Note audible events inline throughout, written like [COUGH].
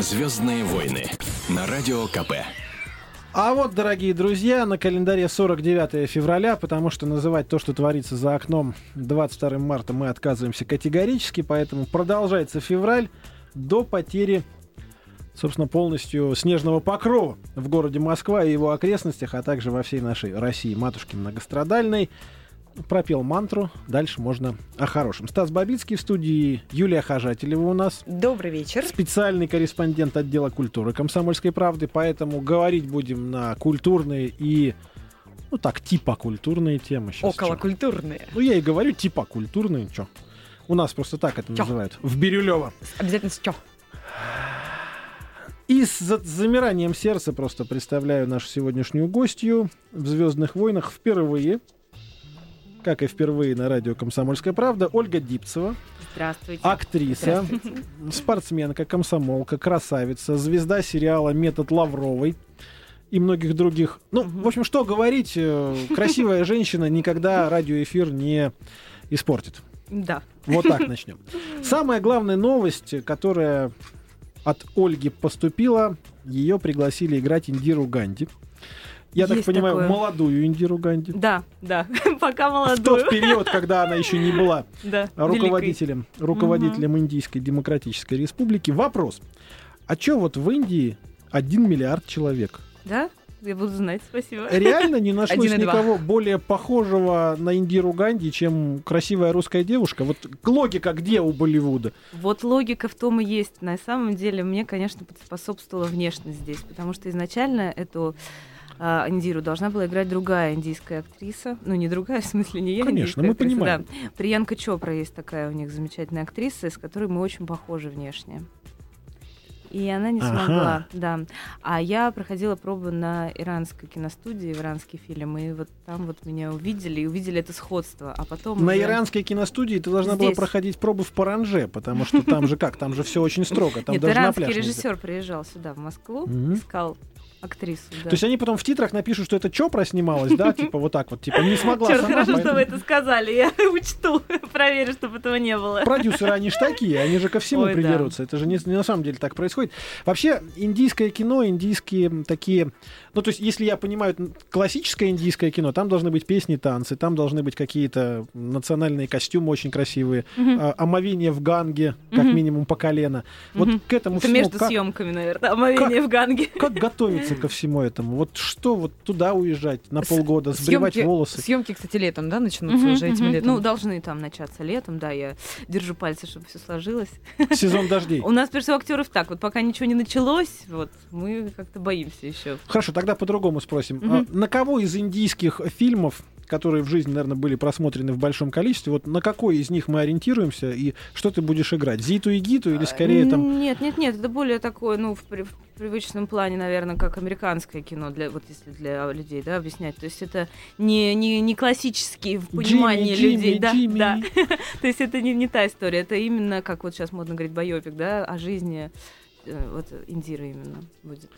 Звездные войны на радио КП. А вот, дорогие друзья, на календаре 49 февраля, потому что называть то, что творится за окном 22 марта мы отказываемся категорически, поэтому продолжается февраль до потери, собственно, полностью снежного покрова в городе Москва и его окрестностях, а также во всей нашей России, матушки многострадальной пропел мантру, дальше можно о хорошем. Стас Бабицкий в студии, Юлия Хажателева у нас. Добрый вечер. Специальный корреспондент отдела культуры «Комсомольской правды», поэтому говорить будем на культурные и ну так, типа культурные темы. Сейчас Около культурные. Ну, я и говорю, типа культурные, что. У нас просто так это чё? называют. В Бирюлево. Обязательно с чё? И с замиранием сердца просто представляю нашу сегодняшнюю гостью в «Звездных войнах» впервые как и впервые на радио «Комсомольская правда», Ольга Дипцева. Здравствуйте. Актриса, Здравствуйте. спортсменка, комсомолка, красавица, звезда сериала «Метод Лавровой» и многих других. Ну, угу. в общем, что говорить, э, красивая [LAUGHS] женщина никогда радиоэфир не испортит. Да. Вот так [LAUGHS] начнем. Самая главная новость, которая от Ольги поступила, ее пригласили играть Индиру Ганди. Я так понимаю, такое. молодую Индиру Ганди. Да, да, [LAUGHS] пока молодую. В тот период, когда она еще не была [LAUGHS] да, руководителем, руководителем угу. Индийской Демократической Республики. Вопрос. А что вот в Индии один миллиард человек? Да? Я буду знать, спасибо. Реально не [LAUGHS] нашлось никого более похожего на Индиру Ганди, чем красивая русская девушка? Вот логика где у Болливуда? Вот логика в том и есть. На самом деле мне, конечно, способствовала внешность здесь, потому что изначально эту а, Индиру должна была играть другая индийская актриса. Ну, не другая, [LAUGHS] в смысле, не я. Конечно, мы актриса, понимаем. Да. Приянка Чопра есть такая у них замечательная актриса, с которой мы очень похожи внешне. И она не смогла, ага. да. А я проходила пробу на иранской киностудии, в иранский фильм, и вот там вот меня увидели, и увидели это сходство. А потом... На уже... иранской киностудии ты должна Здесь. была проходить пробу в Паранже, потому что там же как, там же все очень строго. Там Нет, даже иранский режиссер приезжал сюда, в Москву, искал актрису. Да. То есть они потом в титрах напишут, что это Чопра снималась, да, [LAUGHS] типа вот так вот, типа не смогла Черт, сама. хорошо, поэтому... что вы это сказали, я [LAUGHS] учту, проверю, чтобы этого не было. Продюсеры, они же такие, они же ко всему Ой, придерутся, да. это же не, не на самом деле так происходит. Вообще, индийское кино, индийские такие, ну то есть если я понимаю классическое индийское кино, там должны быть песни, танцы, там должны быть какие-то национальные костюмы очень красивые, угу. а, омовение в ганге, как угу. минимум по колено. Вот к этому это всему... между как... съемками, наверное, омовение как, в ганге. Как готовиться ко всему этому? Вот что вот туда уезжать на полгода, сбривать съемки, волосы? Съемки, кстати, летом, да, начнутся угу, уже этим угу. летом? Ну, должны там начаться летом, да, я держу пальцы, чтобы все сложилось. Сезон дождей. [LAUGHS] У нас, прежде всего, актеров так, вот пока ничего не началось, вот, мы как-то боимся еще. Хорошо, тогда по-другому спросим. Угу. На кого из индийских фильмов которые в жизни, наверное, были просмотрены в большом количестве, вот на какой из них мы ориентируемся и что ты будешь играть? Зиту и Гиту или скорее там... Нет, нет, нет, это более такое, ну, в, в привычном плане, наверное, как американское кино, для, вот если для людей, да, объяснять. То есть это не, не, не классические в понимании Джимми, людей, Джимми, да, Джимми. да. [LAUGHS] То есть это не, не та история, это именно, как вот сейчас модно говорить, байопик, да, о жизни э, вот Индира именно будет.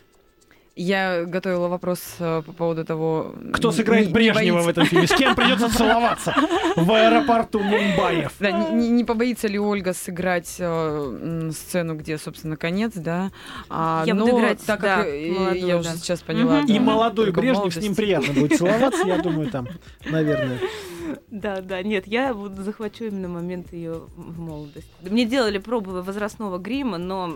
Я готовила вопрос э, по поводу того... Кто сыграет не, Брежнева не в этом фильме? С кем придется целоваться в аэропорту Мумбаев? Да, не, не побоится ли Ольга сыграть э, сцену, где, собственно, конец, да? А, я но, буду играть, так как да, молодую, я да. уже сейчас поняла. Угу. Да, и молодой Брежнев, молодость. с ним приятно будет целоваться, я думаю, там, наверное. Да, да, нет, я буду захвачу именно момент ее в молодости. Мне делали пробы возрастного грима, но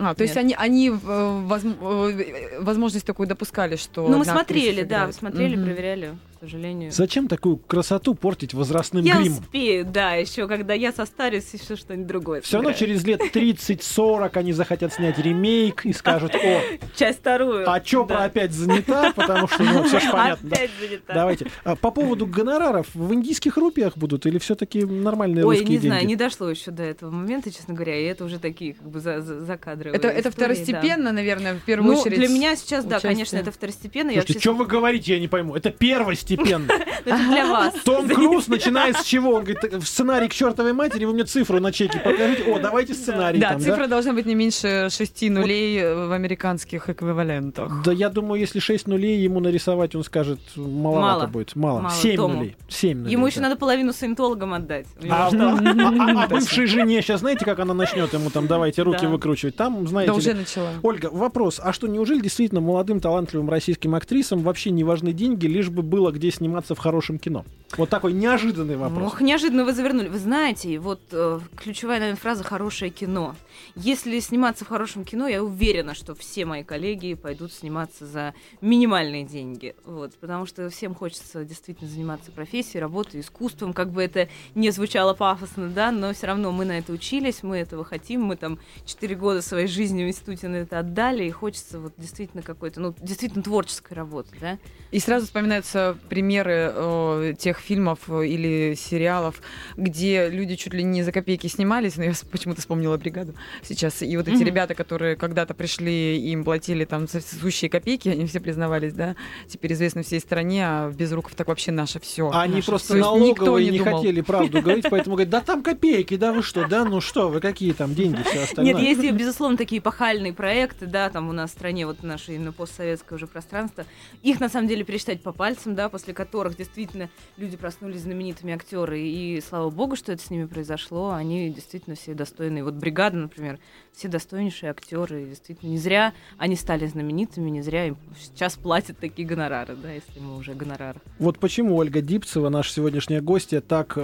а, то Нет. есть они, они э, э, возможность такую допускали, что... Ну, мы смотрели, да, смотрели, угу. проверяли сожалению. Зачем такую красоту портить возрастным я гримом? Я успею, да, еще когда я состарюсь, еще что-нибудь другое. Все равно через лет 30-40 они захотят снять ремейк и скажут, о... Часть вторую. А Чопра да. опять занята, потому что, ну, все же [LAUGHS] понятно. Опять да. занята. Давайте. А, по поводу гонораров, в индийских рупиях будут или все-таки нормальные Ой, русские деньги? Ой, не знаю, не дошло еще до этого момента, честно говоря, и это уже такие как бы за, за, за кадровые Это, это второстепенно, да. наверное, в первую ну, очередь. для меня сейчас, участие. да, конечно, это второстепенно. Слушайте, что вы говорите, я не пойму. Это первостепенно постепенно. [LAUGHS] Для вас. Том Круз начинает с чего? Он говорит, в сценарий к чертовой матери, вы мне цифру на чеке покажите. О, давайте сценарий Да, там, цифра да? должна быть не меньше шести нулей в американских эквивалентах. Да я думаю, если 6 нулей ему нарисовать, он скажет, маловато Мало. будет. Мало. Мало 7 Тому. нулей. 7 нулей. Ему еще надо половину саентологам отдать. А, а- а- а бывшей жене сейчас знаете, как она начнет ему там давайте руки Да. выкручивать? Там, знаете Да, уже ли, начала. Ольга, вопрос. А что, неужели действительно молодым талантливым российским актрисам вообще не важны деньги, лишь бы было где сниматься в хорошем кино? Вот такой неожиданный вопрос. Ох, неожиданно вы завернули. Вы знаете, вот э, ключевая, наверное, фраза «хорошее кино». Если сниматься в хорошем кино, я уверена, что все мои коллеги пойдут сниматься за минимальные деньги. Вот, потому что всем хочется действительно заниматься профессией, работой, искусством, как бы это не звучало пафосно, да, но все равно мы на это учились, мы этого хотим, мы там 4 года своей жизни в институте на это отдали, и хочется вот действительно какой-то, ну, действительно творческой работы, да. И сразу вспоминаются примеры э, тех фильмов э, или сериалов, где люди чуть ли не за копейки снимались, но я почему-то вспомнила бригаду сейчас. И вот эти Мгм. ребята, которые когда-то пришли, им платили там со- сущие копейки, они все признавались, да, теперь известны всей стране, а без руков так вообще наше все. А они просто То есть никто налоговые не не, думал. хотели правду говорить, поэтому говорят, да там копейки, да вы что, да ну что, вы какие там деньги, все остальное. Нет, есть, безусловно, такие эпохальные проекты, да, там у нас в стране, вот наше именно постсоветское уже пространство. Их, на самом деле, пересчитать по пальцам, да, после которых действительно люди проснулись знаменитыми актеры, и слава богу, что это с ними произошло, они действительно все достойные. Вот «Бригада», например, все достойнейшие актеры, действительно, не зря они стали знаменитыми, не зря им сейчас платят такие гонорары, да, если мы уже гонорары. Вот почему Ольга Дипцева, наша сегодняшняя гостья, так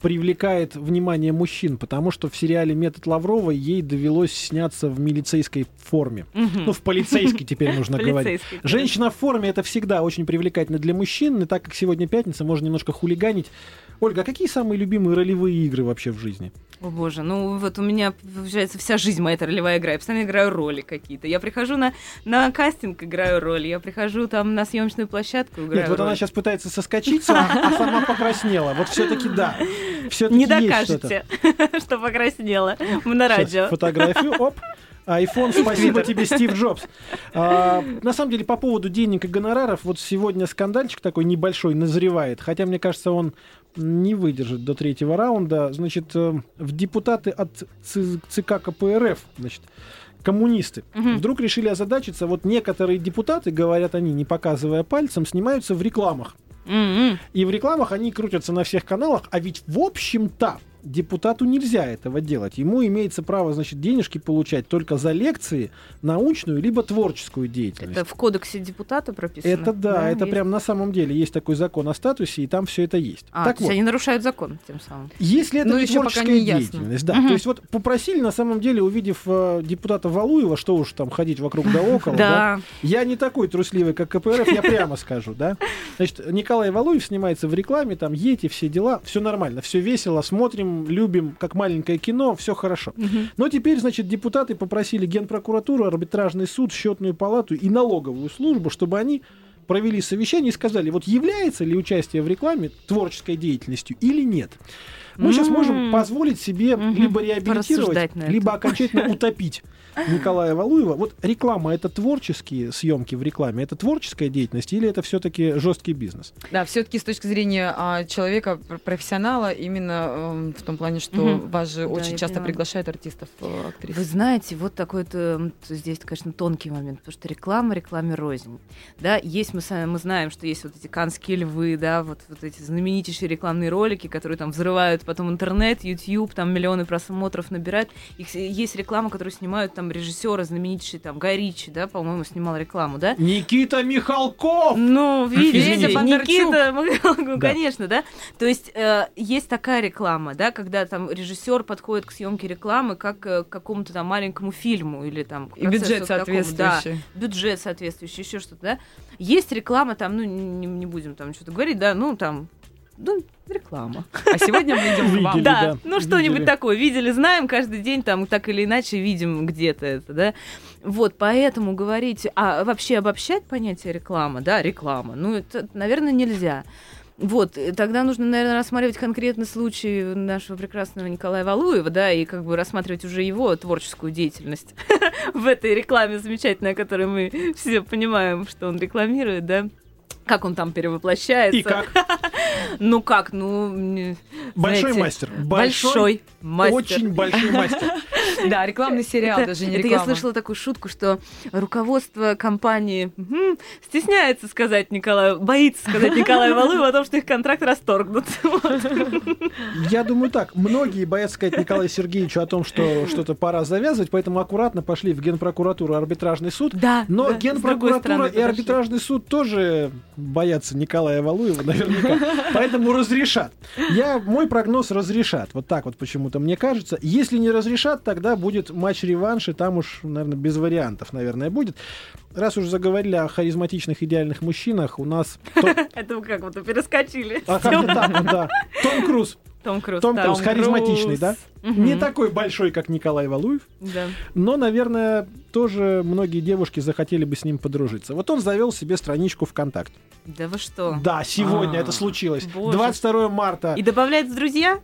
привлекает внимание мужчин, потому что в сериале «Метод Лаврова» ей довелось сняться в милицейской форме. Ну, в полицейской теперь нужно [LAUGHS] говорить. Женщина в форме это всегда очень привлекательно для мужчин, и так как сегодня пятница, можно немножко хулиганить. Ольга, а какие самые любимые ролевые игры вообще в жизни? О боже, ну вот у меня, получается, вся жизнь моя это ролевая игра. Я постоянно играю роли какие-то. Я прихожу на, на кастинг, играю роли. Я прихожу там на съемочную площадку, играю Нет, вот роль. она сейчас пытается соскочиться, [LAUGHS] а сама покраснела. Вот все-таки да. Все-таки Не докажете, [LAUGHS] что покраснела. Мы на радио. фотографию, оп. iPhone, [LAUGHS] спасибо тебе, Стив Джобс. А, на самом деле, по поводу денег и гонораров, вот сегодня скандальчик такой небольшой назревает, хотя, мне кажется, он не выдержит до третьего раунда. Значит, э, в депутаты от ЦК КПРФ, значит, коммунисты, Мгм. вдруг решили озадачиться. Вот некоторые депутаты, говорят они, не показывая пальцем, снимаются в рекламах. М-м. И в рекламах они крутятся на всех каналах, а ведь в общем-то депутату нельзя этого делать. Ему имеется право, значит, денежки получать только за лекции, научную либо творческую деятельность. Это в кодексе депутата прописано? Это да, это есть. прям на самом деле есть такой закон о статусе, и там все это есть. А, так то есть вот, они нарушают закон тем самым. если это Ну, не ещё пока творческая не ясно. деятельность, да. Мгм. То есть вот попросили на самом деле, увидев э, депутата Валуева, что уж там ходить вокруг да около, [LAUGHS] да, Да. я не такой трусливый, как КПРФ, я прямо скажу, да. Значит, Николай Валуев снимается в рекламе, там ети, все дела, все нормально, все весело, смотрим, любим, как маленькое кино, все хорошо. Мгм. Но теперь, значит, депутаты попросили Генпрокуратуру, арбитражный суд, счетную палату и налоговую службу, чтобы они провели совещание и сказали, вот является ли участие в рекламе творческой деятельностью или нет. Мы сейчас можем позволить себе либо реабилитировать, либо окончательно утопить Николая Валуева. Вот реклама это творческие съемки в рекламе, это творческая деятельность или это все-таки жесткий бизнес? Да, все-таки с точки зрения а, человека, пр- профессионала, именно эм, в том плане, что вас же Да, очень часто приглашают артистов, э, актрис. Вы знаете, вот такой то м, т- здесь, конечно, тонкий момент, потому что реклама, рекламе рознь. Да, есть мы, сами- мы знаем, что есть вот эти канские львы, да, вот, вот эти знаменитейшие рекламные ролики, которые там взрывают потом интернет, YouTube, там миллионы просмотров набирают. Их, есть реклама, которую снимают там режиссеры знаменитейшие, там Гай Ричи, да, по-моему, снимал рекламу, да? Никита Михалков! Ну, видите. Никита, ну, Да. конечно, да. То есть э, есть такая реклама, да, когда там режиссер подходит к съемке рекламы как э, к какому-то там маленькому фильму или там И бюджет соответствующий. Да, бюджет соответствующий, еще что-то, да. Есть реклама там, ну не, не будем там что-то говорить, да, ну там, ну реклама. А сегодня мы идем к вам. Да, да, ну что-нибудь такое. Видели, знаем, каждый день там так или иначе видим где-то это, да. Вот, поэтому говорить, а вообще обобщать понятие реклама, да, реклама, ну это, наверное, нельзя. Вот, тогда нужно, наверное, рассматривать конкретный случай нашего прекрасного Николая Валуева, да, и как бы рассматривать уже его творческую деятельность [LAUGHS] в этой рекламе замечательной, о которой мы все понимаем, что он рекламирует, да. Как он там перевоплощается. И как? [LAUGHS] Ну как, ну... Большой знаете, мастер. Большой мастер. Очень большой мастер. [LAUGHS] Да, рекламный сериал, это, даже не это реклама. я слышала такую шутку, что руководство компании стесняется сказать Николаю, боится сказать [LAUGHS] Николаю Валуеву о том, что их контракт расторгнут. Я думаю так. Многие боятся сказать Николаю Сергеевичу о том, что что-то пора завязывать, поэтому аккуратно пошли в Генпрокуратуру и арбитражный суд. Да, Но да, Генпрокуратура стороны и арбитражный суд тоже боятся Николая Валуева наверняка. Поэтому разрешат. Я, мой прогноз разрешат. Вот так вот почему-то мне кажется. Если не разрешат, тогда будет матч-реванш, и там уж, наверное, без вариантов, наверное, будет. Раз уж заговорили о харизматичных идеальных мужчинах, у нас... То- [LAUGHS] Это вы как будто перескочили. А как так, да. Том Круз. Том Круз. Том да. Круз харизматичный, да? Мгм. Не такой большой, как Николай Валуев. Да. Но, наверное, тоже многие девушки захотели бы с ним подружиться. Вот он завел себе страничку ВКонтакте. Да вы что? Да, сегодня А, это случилось. боже. 22 марта. И добавляет в друзья?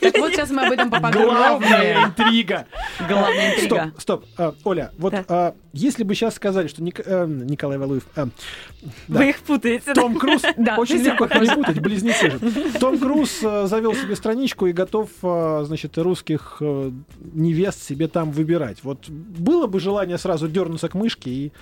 Так вот сейчас мы об этом Главная поподробнее. интрига. Главная Стоп, интрига. стоп. А, Оля, вот а, если бы сейчас сказали, что э, Николай Валуев, э. Вы их путаете. да? Том Круз, Да, очень легко перепутать, близнецы же. Том Круз э, завел себе страничку и готов, э, значит, русских э, невест себе там выбирать. Вот было бы желание сразу дернуться к мышке и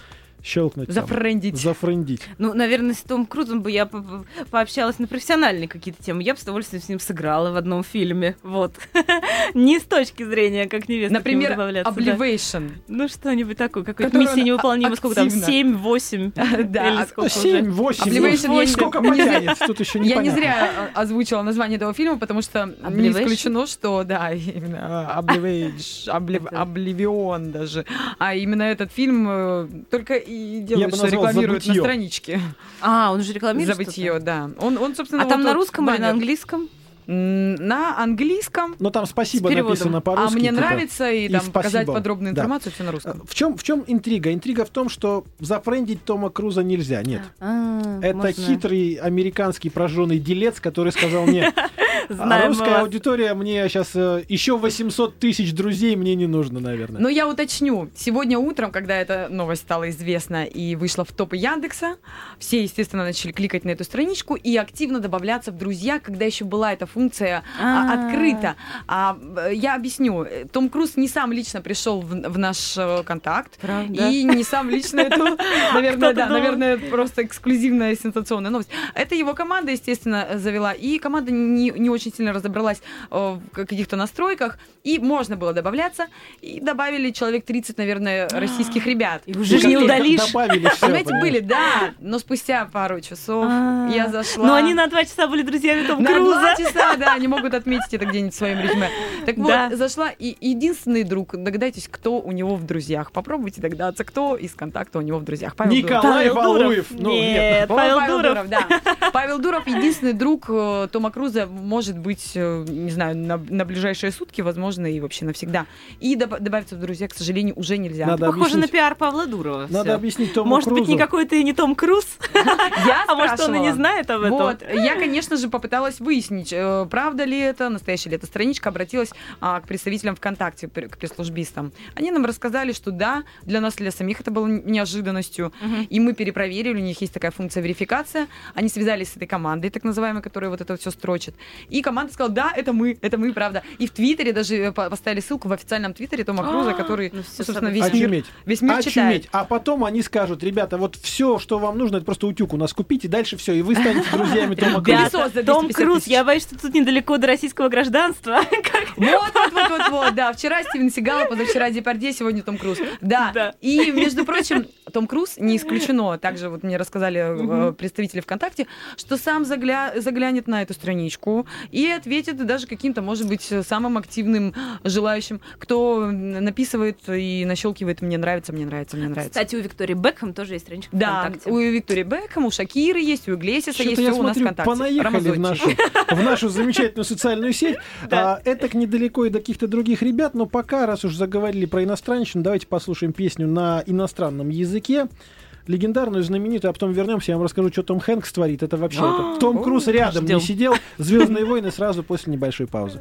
щелкнуть. там, Зафрендить. Зафрендить. Ну, наверное, с Том Крузом бы я по- по- пообщалась на профессиональные какие-то темы. Я бы с удовольствием с ним сыграла в одном фильме. Вот. [LAUGHS] Не с точки зрения, как невеста Например, добавляться, да. Обливейшн. Ну, что-нибудь такое. Какая-то миссия невыполнима. Сколько там? активно. 7, 8? [LAUGHS] Да, Или а- сколько уже? 7, 8, Obligation сколько не зря- потянет, тут еще не Я не зря а, озвучила название этого фильма, потому что не Obligation? исключено, что, да, [LAUGHS] именно а, Obligation, Oblivion даже. А именно этот фильм э, только и делает, что рекламирует на «Забытье». страничке. А, он уже рекламирует Забытье, что-то? да. Он, он, собственно, А там вот на вот русском или на баннер. английском? На английском. Но там спасибо написано А по-русски. мне типа. нравится и и там спасибо. показать подробную Да. информацию все на русском. В чем, в чем интрига? Интрига в том, что зафрендить Тома Круза нельзя. Нет. А, Это можно- хитрый американский прожженный делец, который сказал мне, а [LAUGHS] Знаем мы русская вас. аудитория, мне сейчас еще 800 тысяч друзей мне не нужно, наверное. Но я уточню. Сегодня утром, когда эта новость стала известна и вышла в топы Яндекса, все, естественно, начали кликать на эту страничку и активно добавляться в друзья, когда еще была эта функция а, А. открыта. А, э, я объясню. Том Круз не сам лично пришел в, в наш э, контакт. Правда? И не сам лично эту, [LAUGHS] наверное, да, наверное, просто эксклюзивная сенсационная новость. Это его команда, естественно, завела, и команда не, не очень сильно разобралась э, в каких-то настройках, и можно было добавляться, и добавили человек 30, наверное, российских ребят. И уже же не удалишь. Добавили всё, Понимаете, были, да, но спустя пару часов А. я зашла. Но они на два часа были друзьями Том На два Круза. часа, да, они могут отметить это где-нибудь в своем резюме. Так вот, зашла, и единственный друг, догадайтесь, кто у него в друзьях. Попробуйте догадаться, кто из контакта у него в друзьях. Павел Дуров. Николай Павел Дуров. Валуев. Ну, нет. Павел Дуров. да. Павел Дуров единственный друг э, Тома Круза, может быть, э, не знаю, на, на ближайшие сутки, возможно, и вообще навсегда. И доб- добавиться в друзья, к сожалению, уже нельзя. Надо Похоже на объяснить. пиар Павла Дурова. Надо всё. объяснить Тому Может быть, Крузу. никакой ты не Том Круз? [LAUGHS] Я А может, он и не знает об этом? Вот, я, конечно же, попыталась выяснить, э, правда ли это, настоящая ли это страничка, обратилась а, к представителям ВКонтакте, к пресс-службистам. Они нам рассказали, что да, для нас, для самих это было неожиданностью, и мы перепроверили, у них есть такая функция верификация, они связались с этой командой, так называемой, которая вот это все строчит, и команда сказала, да, это мы, это мы, правда. И в Твиттере даже э, по- поставили ссылку в официальном Твиттере Тома Круза, который, Ну, собственно, весь мир, Очуметь. весь мир читает. А потом они скажут, ребята, вот все, что вам нужно, это просто утюг у нас купите, дальше все, и вы станете [LAUGHS] друзьями Тома Круза. Том 250 Круз, я боюсь, что тут недалеко до российского гражданства. [LAUGHS] Вот, вот, вот, вот, вот, да. Вчера Стивен Сигал, позавчера Депардье, сегодня Том Круз. Да. И, между прочим, Том Круз не исключено. Также вот мне рассказали э, представители ВКонтакте, что сам загля- заглянет на эту страничку и ответит даже каким-то, может быть, самым активным желающим, кто написывает и нащелкивает «мне нравится, мне нравится, мне нравится». Кстати, у Виктории Бекхэм тоже есть страничка да, ВКонтакте. у Виктории Бекхэм, у Шакиры есть, у Иглесиаса Что-то есть, я все у нас смотрю, ВКонтакте. понаехали в нашу, [LAUGHS] в нашу замечательную социальную сеть. [LAUGHS] Да. А, это к недалеко и до каких-то других ребят, но пока, раз уж заговорили про иностранщину, давайте послушаем песню на иностранном языке. Легендарную, знаменитую, а потом вернемся, я вам расскажу, что Том Хэнкс творит. Это вообще это Том Круз рядом не сидел. Звездные войны сразу после небольшой паузы.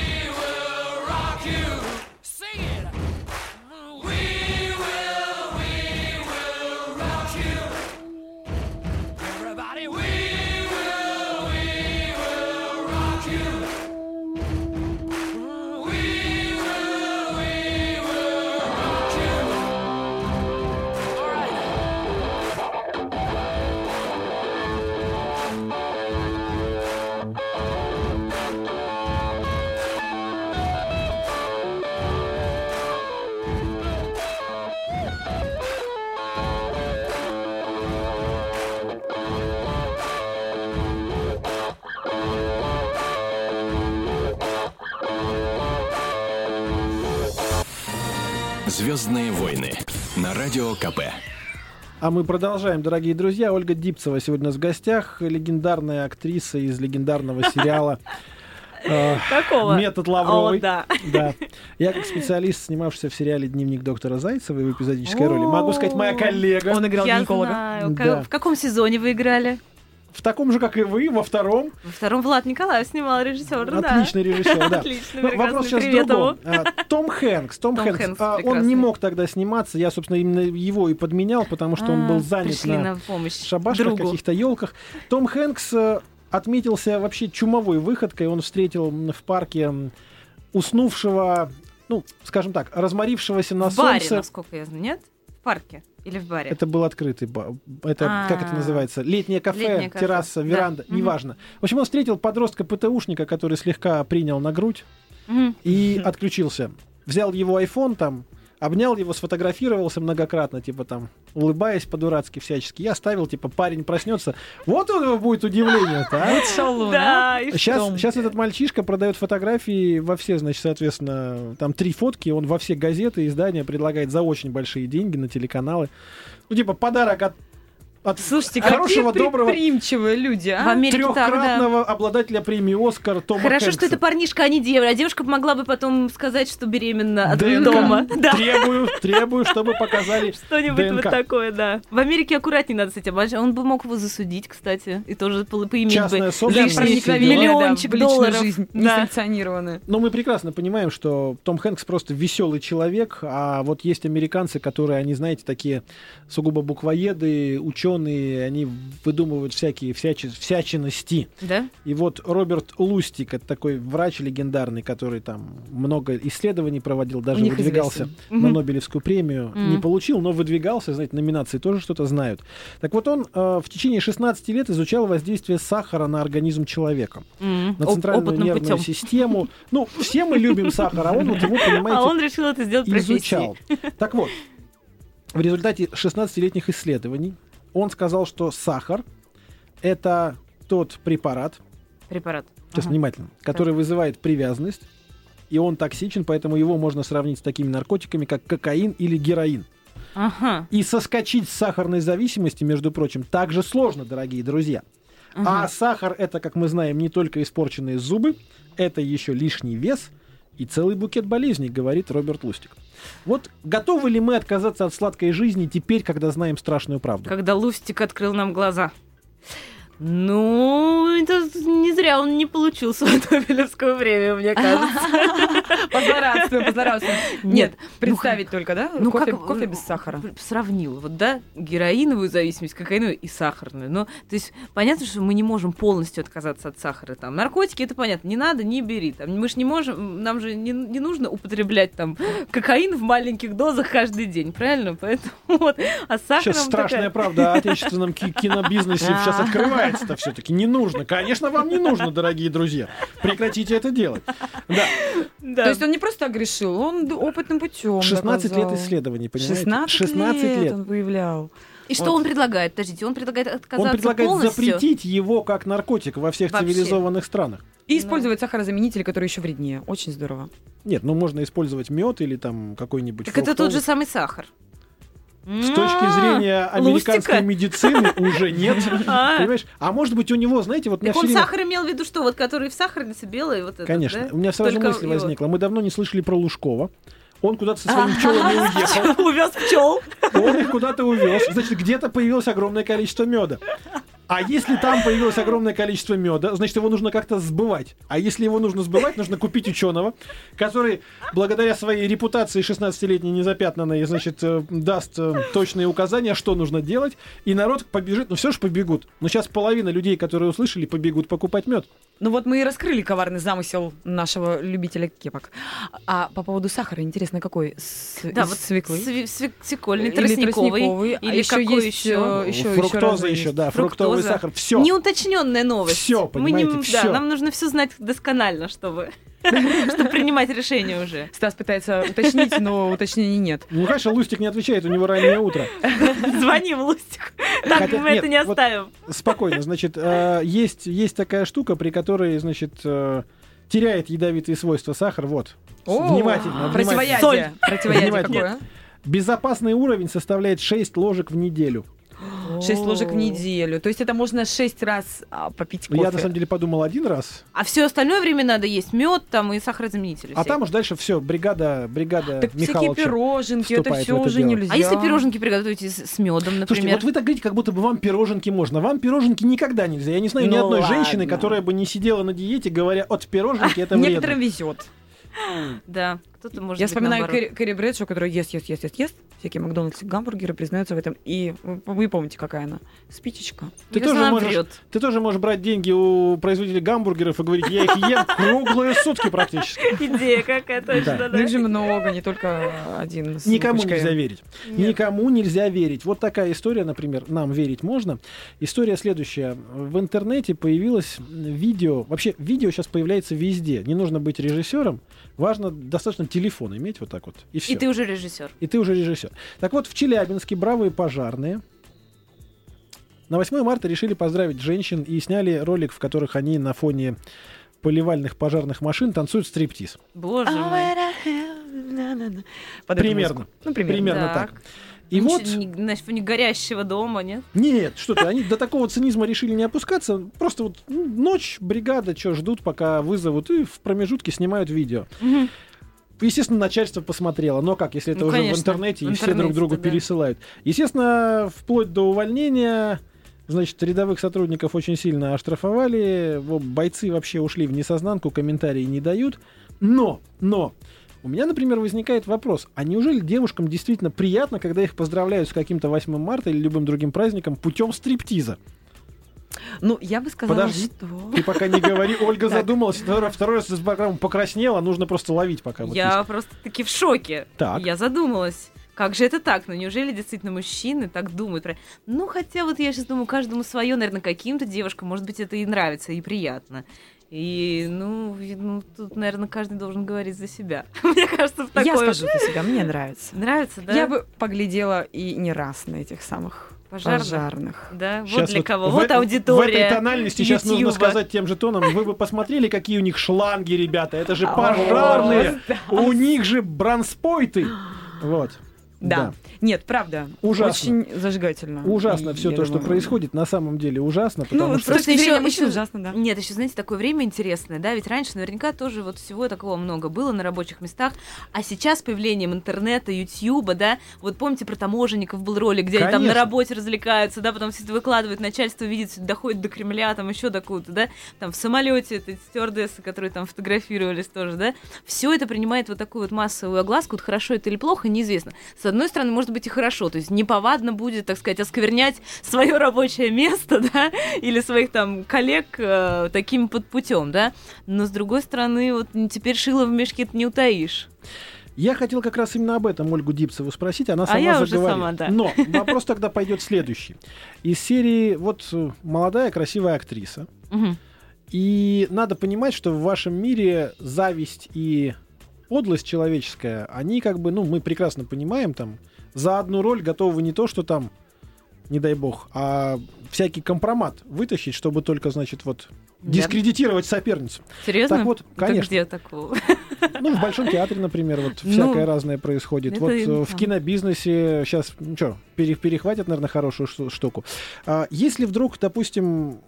Звездные войны на радио КП. А мы продолжаем, дорогие друзья. Ольга Дипцева сегодня у нас в гостях, легендарная актриса из легендарного сериала [LAUGHS] э, Какого? «Метод Лавровой». О, да. Да. Я как специалист, снимавшийся в сериале «Дневник доктора Зайцева» в эпизодической роли, могу сказать, моя коллега. Он играл Я гинеколога. знаю. Да. В каком сезоне вы играли? В таком же, как и вы, во втором. Во втором Влад Николаев снимал режиссер, да. Отличный режиссер, да. Отлично, Ну, вопрос сейчас в другом. А, Том Хэнкс. Том, Том Хэнкс. Хэнкс а, он не мог тогда сниматься. Я, собственно, именно его и подменял, потому что он А, был занят на на шабашках, каких-то елках. Том Хэнкс э, отметился вообще чумовой выходкой. Он встретил в парке уснувшего, ну, скажем так, разморившегося на В баре, солнце. насколько я знаю, нет? В парке или в баре? Это был открытый бар. Это, как это называется? Летнее кафе, Летнее кафе, терраса, да. веранда, Мгм. неважно. В общем, он встретил подростка ПТУшника, который слегка принял на грудь и отключился. Взял его iPhone там, обнял его, сфотографировался многократно, типа там, улыбаясь по-дурацки всячески. Я оставил, типа, парень проснется. Вот у него будет удивление-то, а? Вот шалун, Да, а? и сейчас этот мальчишка продает фотографии во все, значит, соответственно, там три фотки, он во все газеты, издания предлагает за очень большие деньги на телеканалы. Ну, типа, подарок от, от Слушайте, хорошего, какие доброго, предприимчивые люди, В а? Америке так, да. трехкратного обладателя премии Оскар Тома Хорошо, Хэнкса. что это парнишка, а не девушка. А девушка могла бы потом сказать, что беременна от ДНК. дома. Да. Требую, требую, чтобы показали [LAUGHS] Что-нибудь ДНК. вот такое, да. В Америке аккуратнее надо с этим. Он бы мог его засудить, кстати, и тоже поиметь Частная бы собственность. Да, миллиончик в личную долларов. жизнь Да. несанкционированную. Но мы прекрасно понимаем, что Том Хэнкс просто веселый человек, а вот есть американцы, которые, они, знаете, такие сугубо буквоеды, ученые, они выдумывают всякие всячи- всячинности. Да? И вот Роберт Лустик, это такой врач легендарный, который там много исследований проводил, даже выдвигался известен. на Мгм. Нобелевскую премию, Мгм. не получил, но выдвигался, знаете, номинации тоже что-то знают. Так вот он э, в течение 16 лет изучал воздействие сахара на организм человека, М, на центральную Опытным нервную путем. систему. Ну, все мы любим сахар, а он вот его, понимаете, А он решил это сделать изучал. Так вот, в результате 16-летних исследований он сказал, что сахар это тот препарат, Препарат. сейчас Ага. внимательно, который вызывает привязанность, и он токсичен, поэтому его можно сравнить с такими наркотиками, как кокаин или героин. Ага. И соскочить с сахарной зависимости, между прочим, также сложно, дорогие друзья. А Ага. сахар это, как мы знаем, не только испорченные зубы, это еще лишний вес и целый букет болезней, говорит Роберт Лустик. Вот готовы ли мы отказаться от сладкой жизни теперь, когда знаем страшную правду? Когда Лустик открыл нам глаза. Ну, это не зря он не получил свою Нобелевскую премию, мне кажется. [LAUGHS] Позлорадствуем, позлорадствуем. Нет, ну представить только, да? Ну, кофе, э, без сахара. Сравнила, вот, да, героиновую зависимость, кокаиновую и сахарную. Ну, то есть, понятно, что мы не можем полностью отказаться от сахара. Там, наркотики, это понятно, не надо, не бери. Там, мы же не можем, нам же не, не нужно употреблять там кокаин в маленьких дозах каждый день, правильно? Поэтому вот, а с сахаром Сейчас страшная такая- правда о отечественном ки- кинобизнесе [LAUGHS] сейчас открывается-то все-таки. Не нужно. Конечно, вам не нужно, дорогие друзья. Прекратите это делать. Да. Да. То есть он не просто огрешил, он опытным путем 16 лет исследований, понимаете? 16, 16 лет. он выявлял. И что Вот. он предлагает? Подождите, он предлагает отказаться Он предлагает полностью? запретить его как наркотик во всех Вообще. цивилизованных странах. И использовать сахарозаменители, которые еще вреднее. Очень здорово. Нет, ну можно использовать мед или там какой-нибудь Так это тот фруктовый. же самый сахар. С точки зрения американской Лустика? медицины уже нет. [LAUGHS] А. Понимаешь? А может быть у него, знаете, вот Так он время- сахар имел в виду что? Вот который в сахарнице белый, вот этот, Конечно. да? У меня сразу Только мысль его. возникла. Мы давно не слышали про Лужкова. Он куда-то со своими пчелами [LAUGHS] уехал. Увез пчел. Он их куда-то увез. Значит, где-то появилось огромное количество меда. А если там появилось огромное количество меда, значит, его нужно как-то сбывать. А если его нужно сбывать, нужно купить ученого, который, благодаря своей репутации 16-летней незапятнанной, значит, э, даст э, точные указания, что нужно делать, и народ побежит. Ну, все же побегут. Но сейчас половина людей, которые услышали, побегут покупать мед. Ну вот мы и раскрыли коварный замысел нашего любителя кепок. А по поводу сахара, интересно, какой? С, Да, вот свеклы? сви- свекольный, Или тростниковый. а Или еще какой есть, еще? э, еще, Фруктоза еще, есть. да, фруктовый Фруктоза. Сахар. Все. Неуточненная новость. Всё, Мы не- понимаете, Да, нам нужно все знать досконально, чтобы, [LAUGHS] [LAUGHS] чтобы принимать решение уже. Стас пытается уточнить, но уточнений нет. Ну, конечно, Лустик не отвечает, у него раннее утро. [LAUGHS] Звоним Лустику. Так, Хотя- мы нет, это не вот- оставим. Спокойно, значит, э, есть, есть такая штука, при которой, значит, э, теряет ядовитые свойства сахар. Вот. О, внимательно, внимательно. Противоядие. Противоядие Внимательно. какое? Безопасный уровень составляет 6 ложек в неделю. Шесть ложек в неделю. То есть это можно шесть раз а, попить кофе. Я на самом деле подумал один раз, А все остальное время надо есть мед там и сахарозаменители. а там уж дальше все, бригада, бригада Так всякие пироженки, это все уже дело. нельзя. А если пироженки приготовите с, медом, Слушайте, например? вот вы так говорите, как будто бы вам пироженки можно. Вам пироженки никогда нельзя. Я не знаю ни Ну одной ладно. женщины, которая бы не сидела на диете, говоря, от пироженки это Некоторым вредно. везет. Да, кто-то может Я вспоминаю. Кэрри, Брэдшоу, которая ест, ест, ест, ест, ест. Всякие Макдональдс гамбургеры признаются в этом. И вы, вы помните, какая она? Спичечка. Ты тоже можешь врет. Ты тоже можешь брать деньги у производителей гамбургеров и говорить, я их ем круглые сутки практически. [LAUGHS] Идея какая Да. точно, Ну их же много, не только один. Никому нельзя верить. Никому нельзя верить. Вот такая история, например, нам верить можно. История следующая. В интернете появилось видео. Вообще, видео сейчас появляется везде. Не нужно быть режиссером. Важно достаточно телефон иметь вот так вот. И все. И ты уже режиссер. И ты уже режиссер. Так вот, в Челябинске бравые пожарные на 8 марта решили поздравить женщин и сняли ролик, в которых они на фоне поливальных пожарных машин танцуют стриптиз. Боже мой. Под Примерно. Ну, примерно. Примерно Так. так. И Ну, вот... не- на фоне горящего дома, нет? Нет, что ты, они до такого цинизма решили не опускаться. Просто вот ну, ночь, бригада, что ждут, пока вызовут, и в промежутке снимают видео. Естественно, начальство посмотрело. Но как, если это Ну, уже конечно, в интернете, в и все друг другу да. пересылают. Естественно, вплоть до увольнения, значит, рядовых сотрудников очень сильно оштрафовали. Бойцы вообще ушли в несознанку, комментарии не дают. Но, но, у меня, например, возникает вопрос, а неужели девушкам действительно приятно, когда их поздравляют с каким-то 8 марта или любым другим праздником путем стриптиза? Ну, я бы сказала, Подожди. что... Ты пока не говори, Ольга [LAUGHS] задумалась, второй, раз из программы покраснела, нужно просто ловить пока. Я просто-таки в шоке. Так. Я задумалась. Как же это так? Ну неужели действительно мужчины так думают? про- Ну хотя вот я сейчас думаю, каждому свое, наверное, каким-то девушкам, может быть, это и нравится, и приятно. И, ну, ну, тут, наверное, каждый должен говорить за себя. [LAUGHS] Мне кажется, в такое... Я скажу за себя, мне нравится. Нравится, да? Я бы поглядела и не раз на этих самых Пожарных? пожарных. Да, Щас вот для вот кого. в вот аудитория. В этой тональности сейчас нужно сказать тем же тоном. Вы бы посмотрели, какие у них шланги, ребята. Это же [LAUGHS] пожарные. У них же бронспойты. Вот. Да. Нет, правда. Ужасно. Очень зажигательно. Ужасно все то, что происходит, на самом деле ужасно, Ну, потому что... Просто мужчин ещё- ужасно, да. Нет, еще, знаете, такое время интересное, да, ведь раньше наверняка тоже вот всего такого много было на рабочих местах, а сейчас с появлением интернета, ютьюба, да, вот помните про таможенников был ролик, где они там на работе развлекаются, да, потом все это выкладывают, начальство видит, доходит до Кремля, там еще до куда-то, да, там в самолете эти стюардессы, которые там фотографировались тоже, да, все это принимает вот такую вот массовую огласку, вот хорошо это или плохо, неизвестно. С одной стороны, может быть и хорошо, то есть неповадно будет, так сказать, осквернять свое рабочее место, [LAUGHS] да, или своих там коллег э, таким под путем, да, но с другой стороны, вот теперь шило в мешке не утаишь. Я хотел как раз именно об этом Ольгу Дипцеву спросить, она А сама я уже заговорит. сама, да. Но вопрос тогда пойдет следующий. Из серии вот э, молодая красивая актриса, Мгм. и надо понимать, что в вашем мире зависть и подлость человеческая, они как бы, ну, мы прекрасно понимаем, там, за одну роль готовы не то, что там, не дай бог, а всякий компромат вытащить, чтобы только, значит, вот дискредитировать соперницу. Серьезно? Так вот, конечно. где такого? Ну, в Большом театре, например, вот Ну, всякое разное происходит. Вот и э, в кинобизнесе сейчас, ну что, перехватят, наверное, хорошую шу- штуку. А если вдруг, допустим,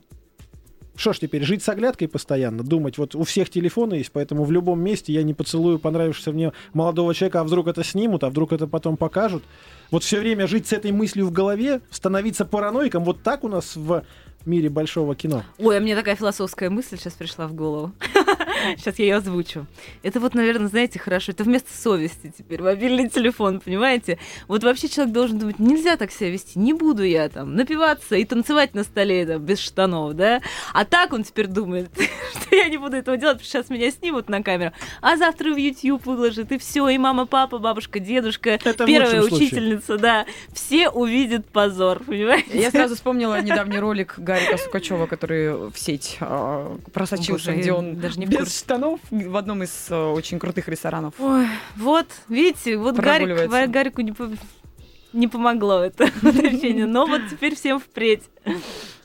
что ж теперь, жить с оглядкой постоянно, думать, вот у всех телефоны есть, поэтому в любом месте я не поцелую понравившегося мне молодого человека, а вдруг это снимут, а вдруг это потом покажут. Вот все время жить с этой мыслью в голове, становиться параноиком, вот так у нас в мире большого кино. Ой, а мне такая философская мысль сейчас пришла в голову. [LAUGHS] Сейчас я ее озвучу. Это вот, наверное, знаете, хорошо. Это вместо совести теперь мобильный телефон, понимаете? Вот вообще человек должен думать, нельзя так себя вести. Не буду я там напиваться и танцевать на столе там, без штанов, да? А так он теперь думает, [LAUGHS] что я не буду этого делать, потому что сейчас меня снимут на камеру, а завтра в YouTube выложат, и все, и мама, папа, бабушка, дедушка, Это первая лучшем случае. учительница, да, все увидят позор, понимаете? Я сразу вспомнила недавний ролик Гарика Сукачева, который в сеть а, просочился, Боже, где он даже не без штанов в одном из а, очень крутых ресторанов. Ой, вот, видите, вот Гарик. Гарику не, не помогло это [LAUGHS] но вот теперь всем впредь.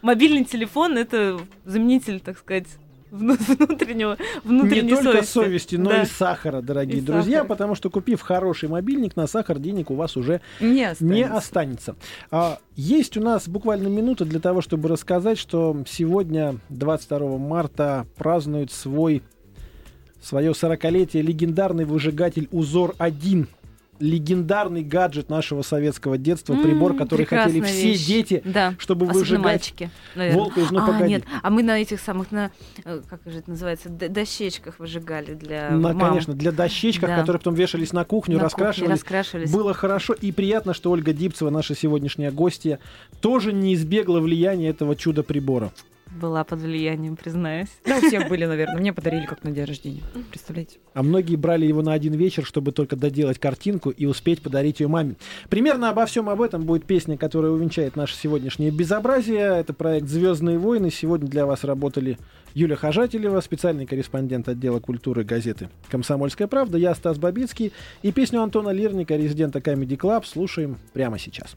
Мобильный телефон — это заменитель, так сказать, внутреннего, внутренней не только совести. совести, но Да. и сахара, дорогие И друзья, сахара. потому что купив хороший мобильник, на сахар денег у вас уже Не останется. не останется. А, есть у нас буквально минута для того, чтобы рассказать, что сегодня, 22 марта, празднует свой свое 40-летие легендарный выжигатель УЗОР-1. Легендарный гаджет нашего советского детства, М, прибор, который хотели прекрасная все вещь. дети, Да. чтобы Особенно выжигать мальчики, наверное. волка из «Ну, а, погоди». нет, а мы на этих самых, на, э, как же это называется, дощечках выжигали для На, мам. конечно, для дощечках, Да. которые потом вешались на кухню, На кухне раскрашивались. раскрашивались. Было хорошо и приятно, что Ольга Дипцева, наша сегодняшняя гостья, тоже не избегла влияния этого чудо-прибора. Была под влиянием, признаюсь. Да, у всех были, наверное. Мне подарили как на день рождения. Представляете? А многие брали его на один вечер, чтобы только доделать картинку и успеть подарить ее маме. Примерно обо всем об этом будет песня, которая увенчает наше сегодняшнее безобразие. Это проект «Звездные войны». Сегодня для вас работали Юлия Хожателева, специальный корреспондент отдела культуры газеты «Комсомольская правда». Я Стас Бабицкий. И песню Антона Лирника, резидента Comedy Club, слушаем прямо сейчас.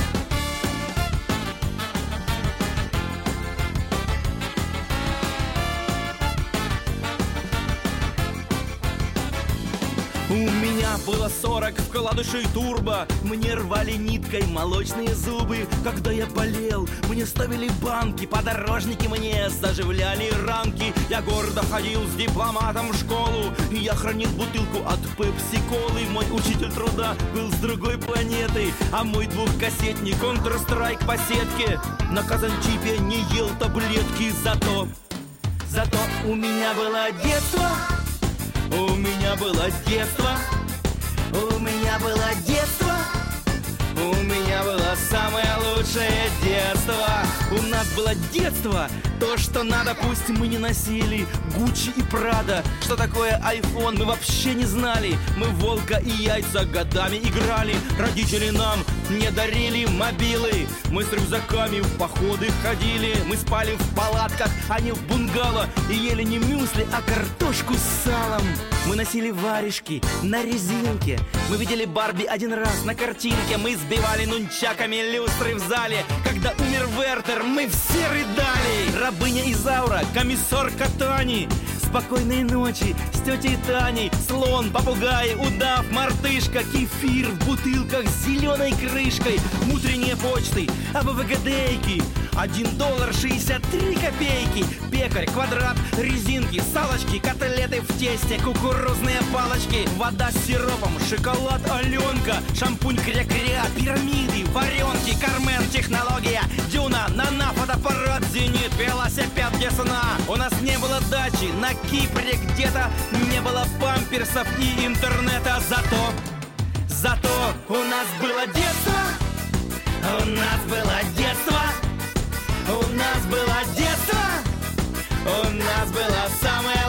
У меня было 40 вкладышей турбо. Мне рвали ниткой молочные зубы. Когда я болел, мне ставили банки Подорожники мне заживляли ранки. Я гордо ходил с дипломатом в школу И я хранил бутылку от пепси-колы. Мой учитель труда был с другой планеты А мой двухкассетник Counter-Strike по сетке. На казанчипе не ел таблетки Зато, зато у меня было детство у меня было детство, у меня было детство, у меня было самое лучшее детство. У нас было детство, то, что надо, пусть мы не носили. Гуччи и Прада, что такое iPhone, мы вообще не знали. Мы волка и яйца годами играли. Родители нам не дарили мобилы. Мы с рюкзаками в походы ходили. Мы спали в палатках, а не в бунгало. И ели не мюсли, а картошку с салом. Мы носили варежки на резинке. Мы видели Барби один раз на картинке. Мы сбивали нунчаками люстры в зале. Когда умер Вертер, мы все рыдали. Рабыня Изаура, комиссар Катани. Спокойной ночи с тетей Таней. Слон, попугай, удав, мартышка Кефир в бутылках с зеленой крышкой Утренние почты, АБВГДейки. Один доллар шестьдесят три копейки. Пекарь, квадрат, резинки, салочки Котлеты в тесте, кукурузные палочки. Вода с сиропом, шоколад Аленка Шампунь кря-кря, пирамиды, варенки Кармен, технология, дюна, нана, фотоаппарат, зенит Велосипед для сна У нас не было дачи на Кипре где-то Не было памперсов и интернета Зато, зато у нас было детство. У нас было детство. У нас было детство. У нас было самое